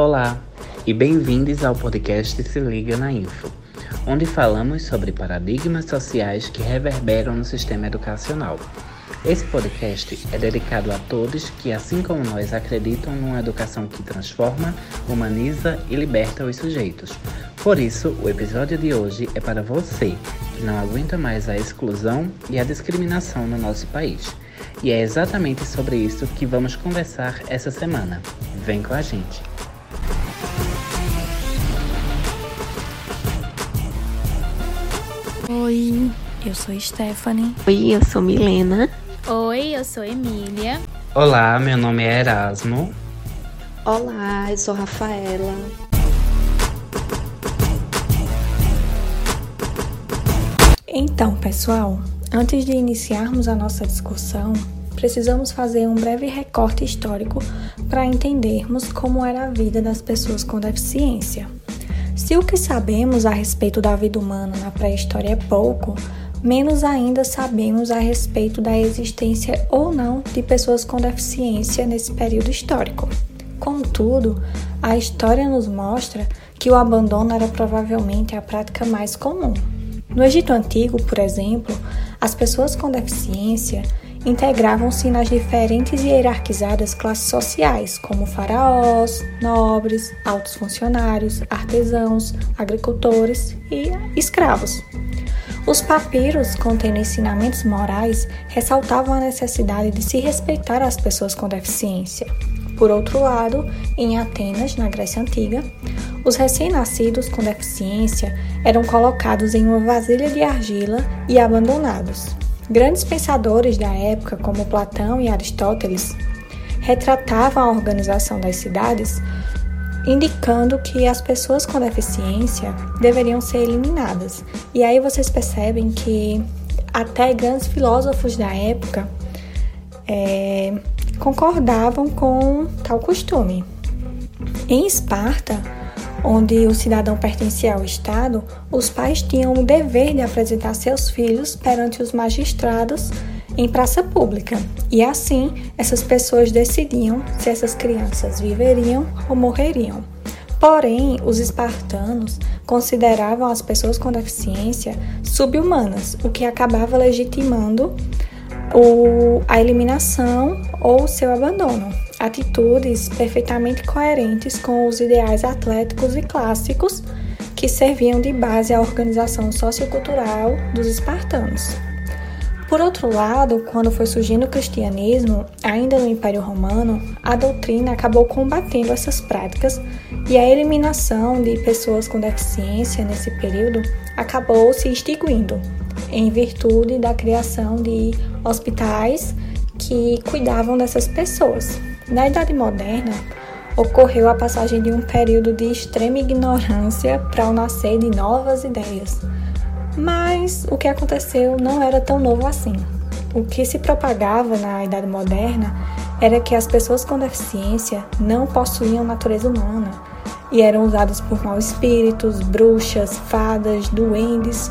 Olá e bem-vindos ao podcast Se Liga na Info, onde falamos sobre paradigmas sociais que reverberam no sistema educacional. Esse podcast é dedicado a todos que, assim como nós, acreditam numa educação que transforma, humaniza e liberta os sujeitos. Por isso, o episódio de hoje é para você que não aguenta mais a exclusão e a discriminação no nosso país. E é exatamente sobre isso que vamos conversar essa semana. Vem com a gente! Oi, eu sou Stephanie. Oi, eu sou Milena. Oi, eu sou Emília. Olá, meu nome é Erasmo. Olá, eu sou Rafaela. Então, pessoal, antes de iniciarmos a nossa discussão, precisamos fazer um breve recorte histórico para entendermos como era a vida das pessoas com deficiência. Se o que sabemos a respeito da vida humana na pré-história é pouco, menos ainda sabemos a respeito da existência ou não de pessoas com deficiência nesse período histórico. Contudo, a história nos mostra que o abandono era provavelmente a prática mais comum. No Egito Antigo, por exemplo, as pessoas com deficiência integravam-se nas diferentes e hierarquizadas classes sociais, como faraós, nobres, altos funcionários, artesãos, agricultores e escravos. Os papiros, contendo ensinamentos morais, ressaltavam a necessidade de se respeitar as pessoas com deficiência. Por outro lado, em Atenas, na Grécia Antiga, os recém-nascidos com deficiência eram colocados em uma vasilha de argila e abandonados. Grandes pensadores da época, como Platão e Aristóteles, retratavam a organização das cidades, indicando que as pessoas com deficiência deveriam ser eliminadas. E aí vocês percebem que até grandes filósofos da época é, concordavam com tal costume. Em Esparta, onde o cidadão pertencia ao Estado, os pais tinham o dever de apresentar seus filhos perante os magistrados em praça pública, e assim essas pessoas decidiam se essas crianças viveriam ou morreriam. Porém, os espartanos consideravam as pessoas com deficiência subhumanas, o que acabava legitimando o, a eliminação ou seu abandono atitudes perfeitamente coerentes com os ideais atléticos e clássicos que serviam de base à organização sociocultural dos espartanos. Por outro lado, quando foi surgindo o cristianismo, ainda no Império Romano, a doutrina acabou combatendo essas práticas e a eliminação de pessoas com deficiência nesse período acabou se extinguindo, em virtude da criação de hospitais que cuidavam dessas pessoas. Na Idade Moderna, ocorreu a passagem de um período de extrema ignorância para o nascer de novas ideias. Mas o que aconteceu não era tão novo assim. O que se propagava na Idade Moderna era que as pessoas com deficiência não possuíam natureza humana e eram usadas por maus espíritos, bruxas, fadas, duendes,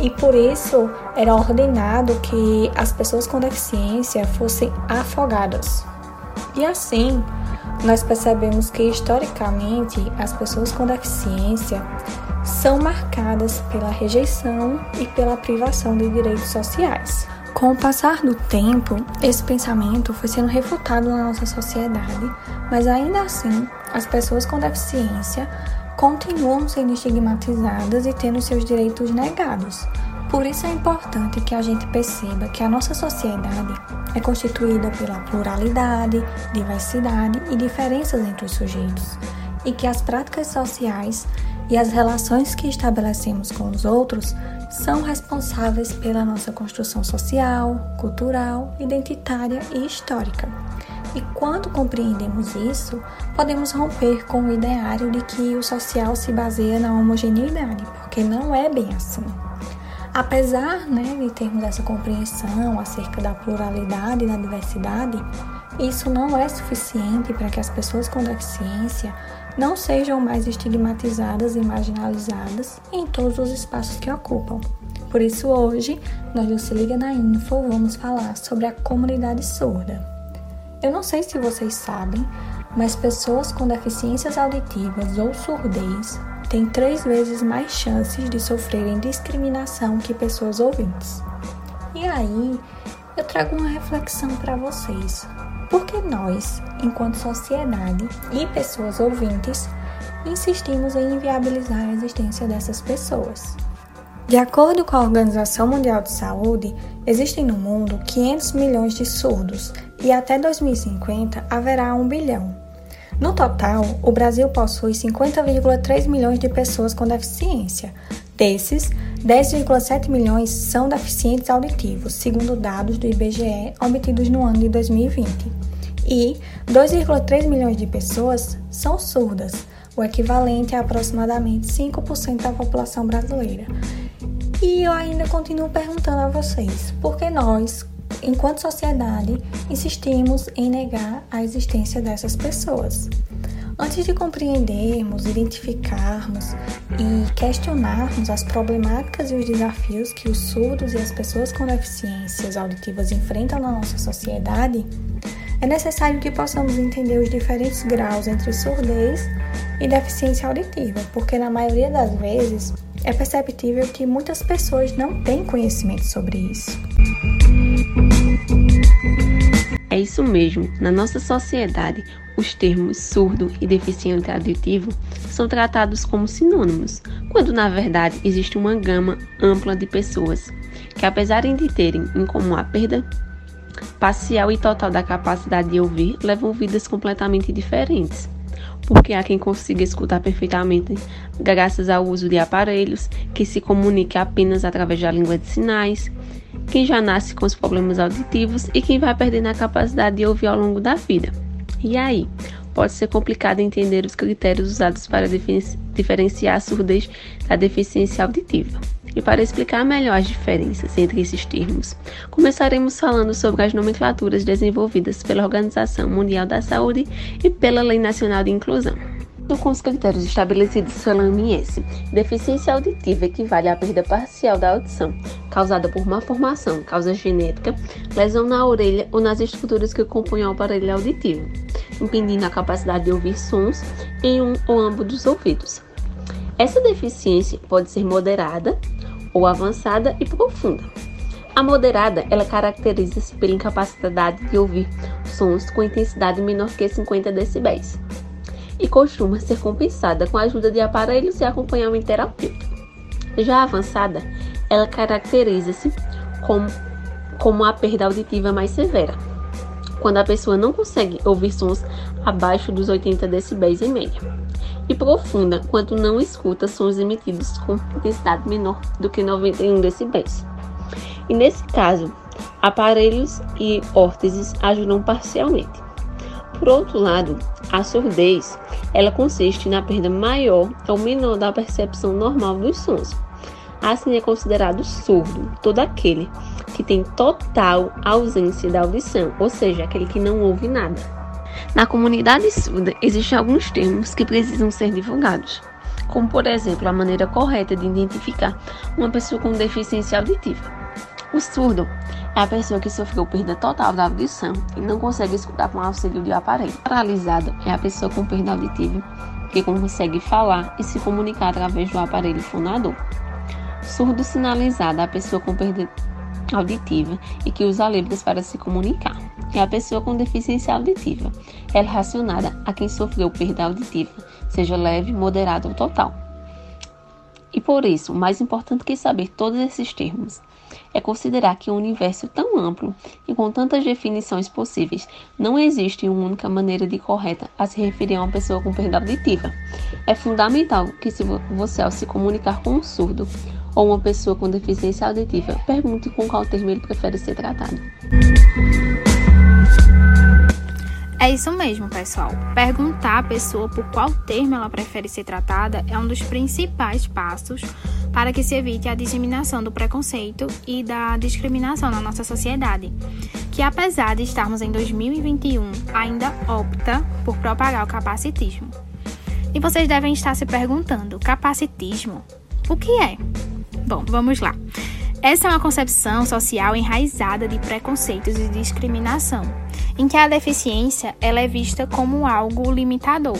e por isso era ordenado que as pessoas com deficiência fossem afogadas. E assim, nós percebemos que historicamente as pessoas com deficiência são marcadas pela rejeição e pela privação de direitos sociais. Com o passar do tempo, esse pensamento foi sendo refutado na nossa sociedade, mas ainda assim, as pessoas com deficiência continuam sendo estigmatizadas e tendo seus direitos negados, por isso é importante que a gente perceba que a nossa sociedade é constituída pela pluralidade, diversidade e diferenças entre os sujeitos, e que as práticas sociais e as relações que estabelecemos com os outros são responsáveis pela nossa construção social, cultural, identitária e histórica. E quando compreendemos isso, podemos romper com o ideário de que o social se baseia na homogeneidade, porque não é bem assim. Apesar né, de termos essa compreensão acerca da pluralidade e da diversidade, isso não é suficiente para que as pessoas com deficiência não sejam mais estigmatizadas e marginalizadas em todos os espaços que ocupam. Por isso, hoje, nós do Se Liga na Info vamos falar sobre a comunidade surda. Eu não sei se vocês sabem, mas pessoas com deficiências auditivas ou surdez têm três vezes mais chances de sofrerem discriminação que pessoas ouvintes. E aí, eu trago uma reflexão para vocês. Por que nós, enquanto sociedade e pessoas ouvintes, insistimos em inviabilizar a existência dessas pessoas? De acordo com a Organização Mundial de Saúde, existem no mundo 500 milhões de surdos e até 2050 haverá 1 bilhão. No total, o Brasil possui 50,3 milhões de pessoas com deficiência. Desses, 10,7 milhões são deficientes auditivos, segundo dados do IBGE obtidos no ano de 2020. E 2,3 milhões de pessoas são surdas, o equivalente a aproximadamente 5% da população brasileira. E eu ainda continuo perguntando a vocês, por que nós, enquanto sociedade, insistimos em negar a existência dessas pessoas? Antes de compreendermos, identificarmos e questionarmos as problemáticas e os desafios que os surdos e as pessoas com deficiências auditivas enfrentam na nossa sociedade, é necessário que possamos entender os diferentes graus entre surdez e deficiência auditiva, porque na maioria das vezes é perceptível que muitas pessoas não têm conhecimento sobre isso. É isso mesmo. Na nossa sociedade, os termos surdo e deficiente auditivo são tratados como sinônimos, quando na verdade existe uma gama ampla de pessoas que, apesar de terem em comum a perda parcial e total da capacidade de ouvir, levam vidas completamente diferentes. Porque há quem consiga escutar perfeitamente graças ao uso de aparelhos, que se comunique apenas através da língua de sinais, quem já nasce com os problemas auditivos e quem vai perdendo a capacidade de ouvir ao longo da vida. E aí? Pode ser complicado entender os critérios usados para diferenciar a surdez da deficiência auditiva. E para explicar melhor as diferenças entre esses termos, começaremos falando sobre as nomenclaturas desenvolvidas pela Organização Mundial da Saúde e pela Lei Nacional de Inclusão com os critérios estabelecidos pela OMS. Deficiência auditiva equivale à perda parcial da audição, causada por má formação, causa genética, lesão na orelha ou nas estruturas que compõem o aparelho auditivo, impedindo a capacidade de ouvir sons em um ou ambos dos ouvidos. Essa deficiência pode ser moderada ou avançada e profunda. A moderada, ela caracteriza-se pela incapacidade de ouvir sons com intensidade menor que 50 decibéis e costuma ser compensada com a ajuda de aparelhos e acompanhamento terapêutico. Já avançada, ela caracteriza-se como, como a perda auditiva mais severa, quando a pessoa não consegue ouvir sons abaixo dos 80 decibéis em média, e profunda quando não escuta sons emitidos com intensidade menor do que 91 decibéis. E nesse caso, aparelhos e órteses ajudam parcialmente. Por outro lado, a surdez, ela consiste na perda maior ou menor da percepção normal dos sons. Assim é considerado surdo todo aquele que tem total ausência da audição, ou seja, aquele que não ouve nada. Na comunidade surda, existem alguns termos que precisam ser divulgados, como por exemplo a maneira correta de identificar uma pessoa com deficiência auditiva. O surdo é a pessoa que sofreu perda total da audição e não consegue escutar com auxílio de aparelho. Paralisado é a pessoa com perda auditiva que consegue falar e se comunicar através do aparelho fonador. Surdo sinalizado é a pessoa com perda auditiva e que usa letras para se comunicar. É a pessoa com deficiência auditiva. É relacionada a quem sofreu perda auditiva, seja leve, moderada ou total. E por isso, mais importante que saber todos esses termos é considerar que um universo tão amplo e com tantas definições possíveis, não existe uma única maneira de correta a se referir a uma pessoa com perda auditiva. É fundamental que se você ao se comunicar com um surdo ou uma pessoa com deficiência auditiva, pergunte com qual termo ele prefere ser tratado. É isso mesmo, pessoal. Perguntar à pessoa por qual termo ela prefere ser tratada é um dos principais passos para que se evite a disseminação do preconceito e da discriminação na nossa sociedade, que apesar de estarmos em 2021, ainda opta por propagar o capacitismo. E vocês devem estar se perguntando: capacitismo? O que é? Bom, vamos lá. Essa é uma concepção social enraizada de preconceitos e discriminação em que a deficiência ela é vista como algo limitador,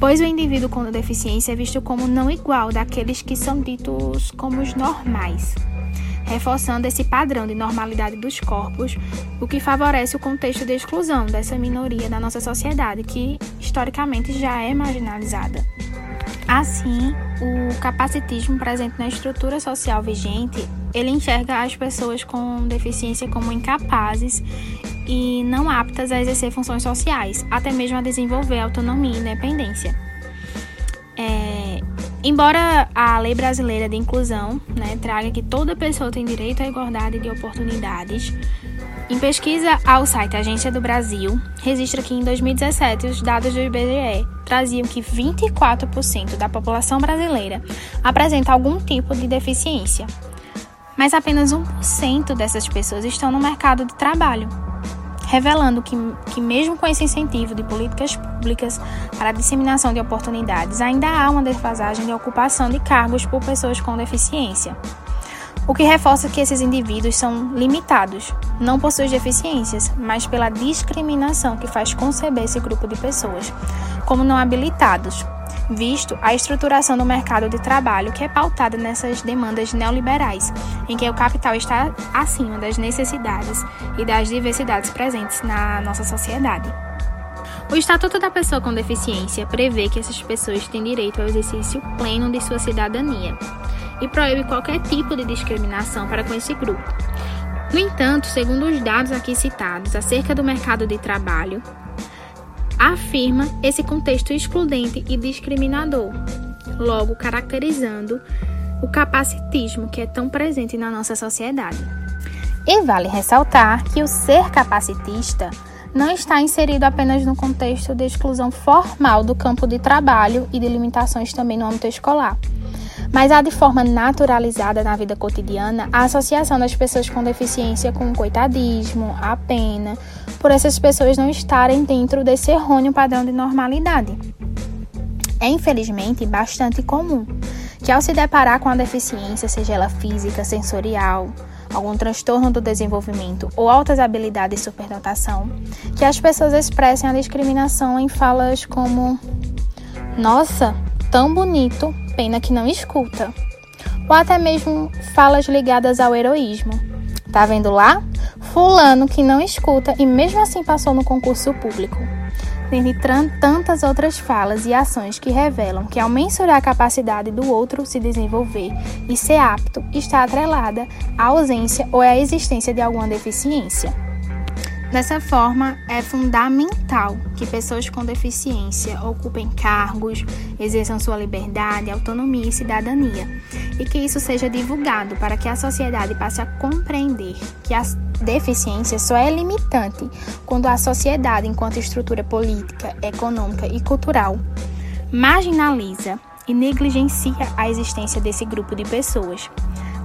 pois o indivíduo com deficiência é visto como não igual daqueles que são ditos como os normais, reforçando esse padrão de normalidade dos corpos, o que favorece o contexto de exclusão dessa minoria da nossa sociedade, que historicamente já é marginalizada. Assim, o capacitismo presente na estrutura social vigente, ele enxerga as pessoas com deficiência como incapazes e não aptas a exercer funções sociais, até mesmo a desenvolver autonomia e independência. É, embora a lei brasileira de inclusão né, traga que toda pessoa tem direito à igualdade de oportunidades, em pesquisa ao site Agência do Brasil, registra que em 2017 os dados do IBGE traziam que 24% da população brasileira apresenta algum tipo de deficiência, mas apenas 1% dessas pessoas estão no mercado de trabalho, revelando que, que, mesmo com esse incentivo de políticas públicas para a disseminação de oportunidades, ainda há uma defasagem de ocupação de cargos por pessoas com deficiência o que reforça que esses indivíduos são limitados, não por suas deficiências, mas pela discriminação que faz conceber esse grupo de pessoas como não habilitados, visto a estruturação do mercado de trabalho que é pautada nessas demandas neoliberais, em que o capital está acima das necessidades e das diversidades presentes na nossa sociedade. O Estatuto da Pessoa com Deficiência prevê que essas pessoas têm direito ao exercício pleno de sua cidadania e proíbe qualquer tipo de discriminação para com esse grupo. No entanto, segundo os dados aqui citados acerca do mercado de trabalho, afirma esse contexto excludente e discriminador, logo caracterizando o capacitismo que é tão presente na nossa sociedade. E vale ressaltar que o ser capacitista não está inserido apenas no contexto de exclusão formal do campo de trabalho e de limitações também no âmbito escolar, mas há de forma naturalizada na vida cotidiana a associação das pessoas com deficiência com o coitadismo, a pena, por essas pessoas não estarem dentro desse errôneo padrão de normalidade. É infelizmente bastante comum que, ao se deparar com a deficiência, seja ela física, sensorial, algum transtorno do desenvolvimento ou altas habilidades de superdotação, que as pessoas expressem a discriminação em falas como: Nossa, tão bonito, pena que não escuta. Ou até mesmo falas ligadas ao heroísmo. Tá vendo lá? Fulano que não escuta e mesmo assim passou no concurso público. Dentre tantas outras falas e ações que revelam que, ao mensurar a capacidade do outro se desenvolver e ser apto, está atrelada à ausência ou à existência de alguma deficiência. Dessa forma, é fundamental que pessoas com deficiência ocupem cargos, exerçam sua liberdade, autonomia e cidadania, e que isso seja divulgado para que a sociedade passe a compreender que a deficiência só é limitante quando a sociedade, enquanto estrutura política, econômica e cultural, marginaliza e negligencia a existência desse grupo de pessoas.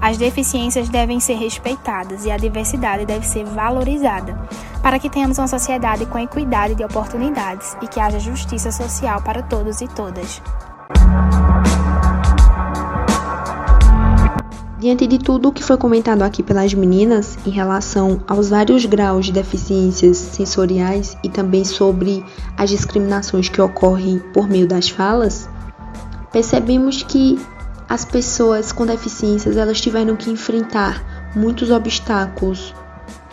As deficiências devem ser respeitadas e a diversidade deve ser valorizada, para que tenhamos uma sociedade com equidade de oportunidades e que haja justiça social para todos e todas. Diante de tudo o que foi comentado aqui pelas meninas em relação aos vários graus de deficiências sensoriais e também sobre as discriminações que ocorrem por meio das falas, percebemos que as pessoas com deficiências elas tiveram que enfrentar muitos obstáculos,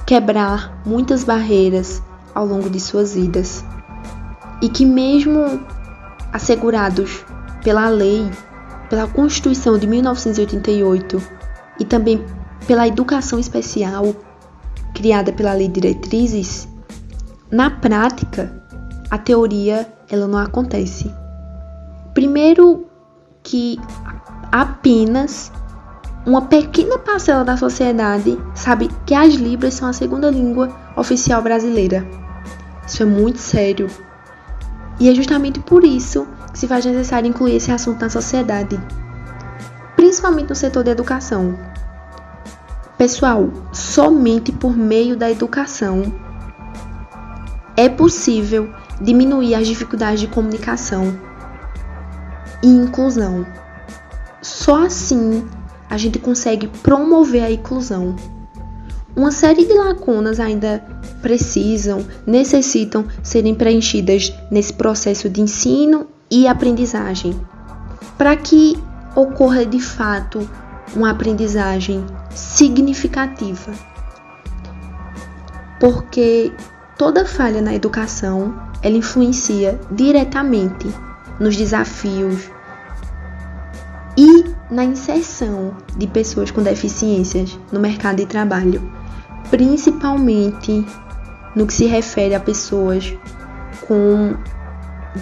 quebrar muitas barreiras ao longo de suas vidas. E que mesmo assegurados pela lei, pela Constituição de 1988 e também pela educação especial criada pela Lei Diretrizes, na prática, a teoria ela não acontece. Primeiro que apenas uma pequena parcela da sociedade sabe que as Libras são a segunda língua oficial brasileira. Isso é muito sério. E é justamente por isso que se faz necessário incluir esse assunto na sociedade, principalmente no setor da educação. Pessoal, somente por meio da educação é possível diminuir as dificuldades de comunicação e inclusão. Só assim a gente consegue promover a inclusão. uma série de lacunas ainda precisam, necessitam serem preenchidas nesse processo de ensino e aprendizagem, para que ocorra de fato uma aprendizagem significativa. Porque toda falha na educação, ela influencia diretamente nos desafios e na inserção de pessoas com deficiências no mercado de trabalho, principalmente no que se refere a pessoas com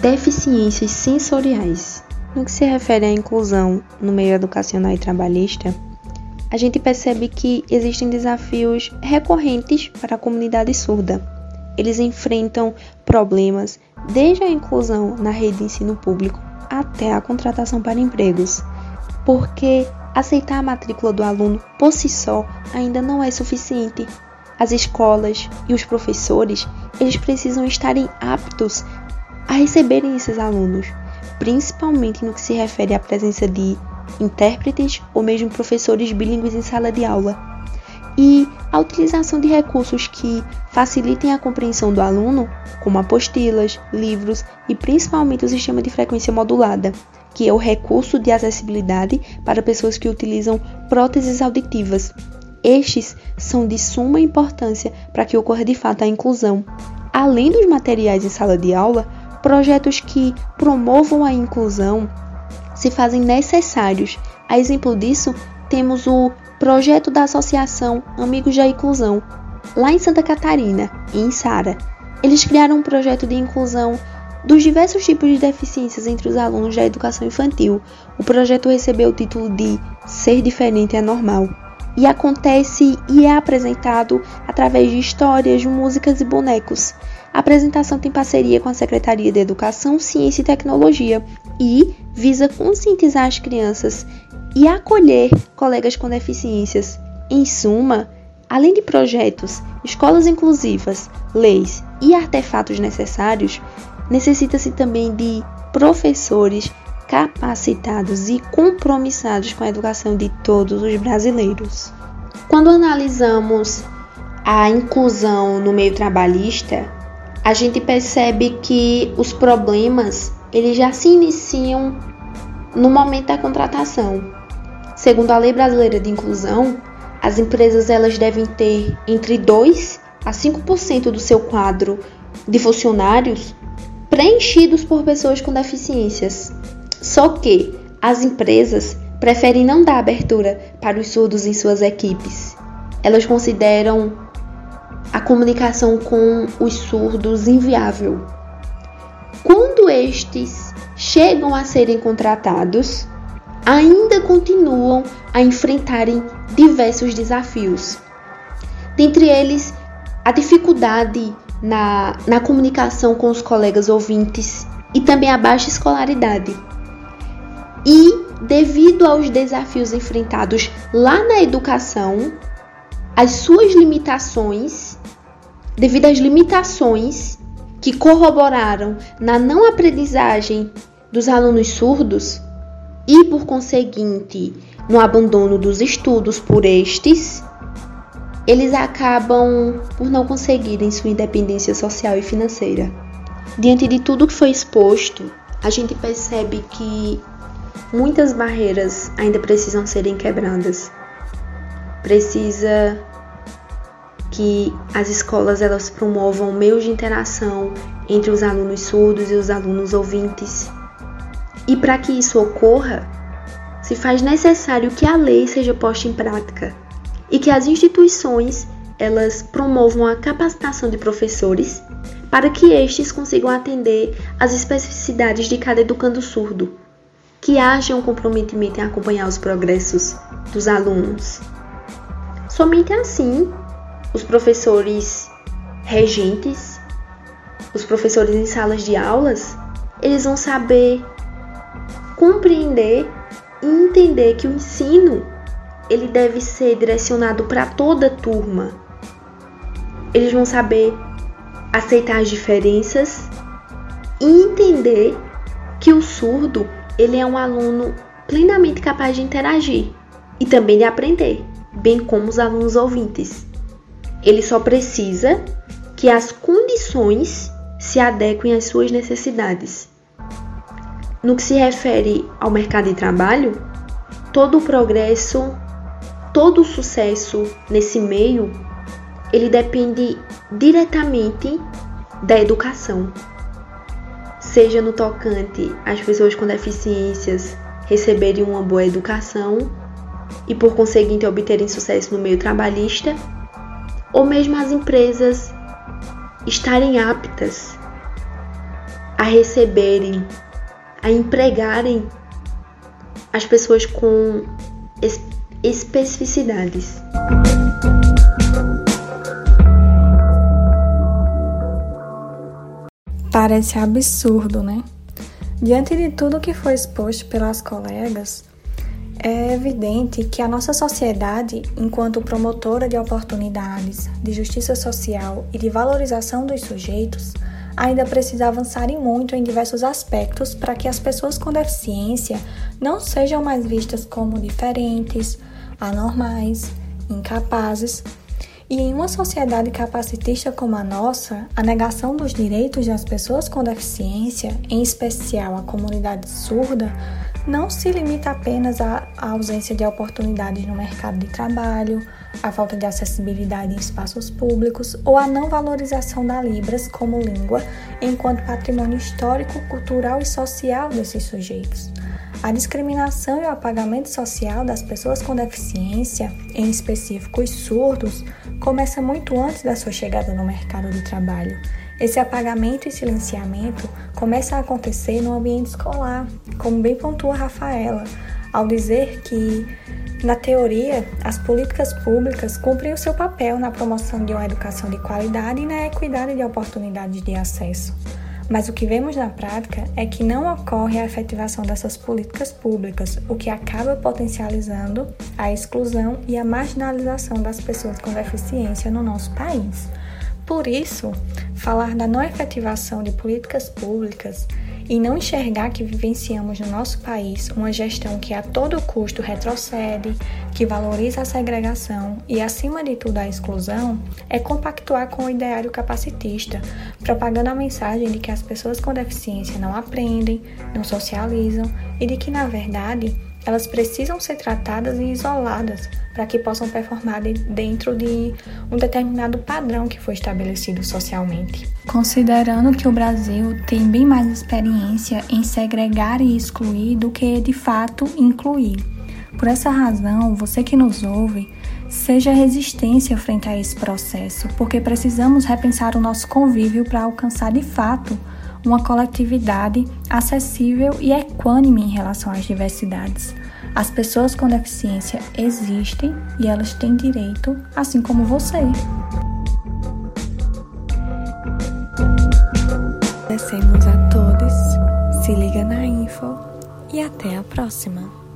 deficiências sensoriais. No que se refere à inclusão no meio educacional e trabalhista, a gente percebe que existem desafios recorrentes para a comunidade surda. Eles enfrentam problemas desde a inclusão na rede de ensino público até a contratação para empregos, porque aceitar a matrícula do aluno por si só ainda não é suficiente. As escolas e os professores, eles precisam estarem aptos a receberem esses alunos, principalmente no que se refere à presença de intérpretes ou mesmo professores bilíngues em sala de aula. E a utilização de recursos que facilitem a compreensão do aluno, como apostilas, livros e principalmente o sistema de frequência modulada, que é o recurso de acessibilidade para pessoas que utilizam próteses auditivas. Estes são de suma importância para que ocorra de fato a inclusão. Além dos materiais em sala de aula, Projetos que promovam a inclusão se fazem necessários. A exemplo disso, temos o projeto da Associação Amigos da Inclusão, lá em Santa Catarina, em Sara. Eles criaram um projeto de inclusão dos diversos tipos de deficiências entre os alunos da educação infantil. O projeto recebeu o título de Ser Diferente é Normal e acontece e é apresentado através de histórias, músicas e bonecos. A apresentação tem parceria com a Secretaria de Educação, Ciência e Tecnologia e visa conscientizar as crianças e acolher colegas com deficiências. Em suma, além de projetos, escolas inclusivas, leis e artefatos necessários, necessita-se também de professores capacitados e compromissados com a educação de todos os brasileiros. Quando analisamos a inclusão no meio trabalhista, a gente percebe que os problemas eles já se iniciam no momento da contratação. Segundo a Lei Brasileira de Inclusão, as empresas elas devem ter entre 2 a 5% do seu quadro de funcionários preenchidos por pessoas com deficiências. Só que as empresas preferem não dar abertura para os surdos em suas equipes. Elas consideram a comunicação com os surdos inviável. Quando estes chegam a serem contratados, ainda continuam a enfrentarem diversos desafios. Dentre eles, a dificuldade na, na comunicação com os colegas ouvintes e também a baixa escolaridade. E, devido aos desafios enfrentados lá na educação, as suas limitações devido às limitações que corroboraram na não aprendizagem dos alunos surdos e, por conseguinte, no abandono dos estudos por estes, eles acabam por não conseguirem sua independência social e financeira. Diante de tudo que foi exposto, a gente percebe que muitas barreiras ainda precisam serem quebradas. Precisa que as escolas elas promovam meios de interação entre os alunos surdos e os alunos ouvintes. E para que isso ocorra, se faz necessário que a lei seja posta em prática e que as instituições elas promovam a capacitação de professores para que estes consigam atender às especificidades de cada educando surdo, que haja um comprometimento em acompanhar os progressos dos alunos. Somente assim os professores regentes, os professores em salas de aulas, eles vão saber compreender e entender que o ensino ele deve ser direcionado para toda a turma. Eles vão saber aceitar as diferenças e entender que o surdo ele é um aluno plenamente capaz de interagir e também de aprender, bem como os alunos ouvintes. ele só precisa que as condições se adequem às suas necessidades. No que se refere ao mercado de trabalho, todo o progresso, todo o sucesso nesse meio, ele depende diretamente da educação. Seja no tocante às pessoas com deficiências receberem uma boa educação e por conseguinte obterem sucesso no meio trabalhista, ou mesmo as empresas estarem aptas a receberem, a empregarem as pessoas com especificidades. Parece absurdo, né? Diante de tudo que foi exposto pelas colegas, é evidente que a nossa sociedade, enquanto promotora de oportunidades, de justiça social e de valorização dos sujeitos, ainda precisa avançar em muito em diversos aspectos para que as pessoas com deficiência não sejam mais vistas como diferentes, anormais, incapazes. E em uma sociedade capacitista como a nossa, a negação dos direitos das pessoas com deficiência, em especial a comunidade surda, não se limita apenas à ausência de oportunidades no mercado de trabalho, à falta de acessibilidade em espaços públicos ou à não valorização da Libras como língua enquanto patrimônio histórico, cultural e social desses sujeitos. A discriminação e o apagamento social das pessoas com deficiência, em específico os surdos, começa muito antes da sua chegada no mercado de trabalho esse apagamento e silenciamento começa a acontecer no ambiente escolar, como bem pontua Rafaela, ao dizer que, na teoria, as políticas públicas cumprem o seu papel na promoção de uma educação de qualidade e na equidade de oportunidades de acesso. Mas o que vemos na prática é que não ocorre a efetivação dessas políticas públicas, o que acaba potencializando a exclusão e a marginalização das pessoas com deficiência no nosso país. Por isso, falar da não efetivação de políticas públicas e não enxergar que vivenciamos no nosso país uma gestão que a todo custo retrocede, que valoriza a segregação e, acima de tudo, a exclusão, é compactuar com o ideário capacitista, propagando a mensagem de que as pessoas com deficiência não aprendem, não socializam e de que, na verdade, elas precisam ser tratadas e isoladas para que possam performar dentro de um determinado padrão que foi estabelecido socialmente. Considerando que o Brasil tem bem mais experiência em segregar e excluir do que de fato incluir. Por essa razão, você que nos ouve, seja resistência frente a esse processo, porque precisamos repensar o nosso convívio para alcançar de fato uma coletividade acessível e equânime em relação às diversidades. As pessoas com deficiência existem e elas têm direito, assim como você. Agradecemos a todos. Se liga na info e até a próxima.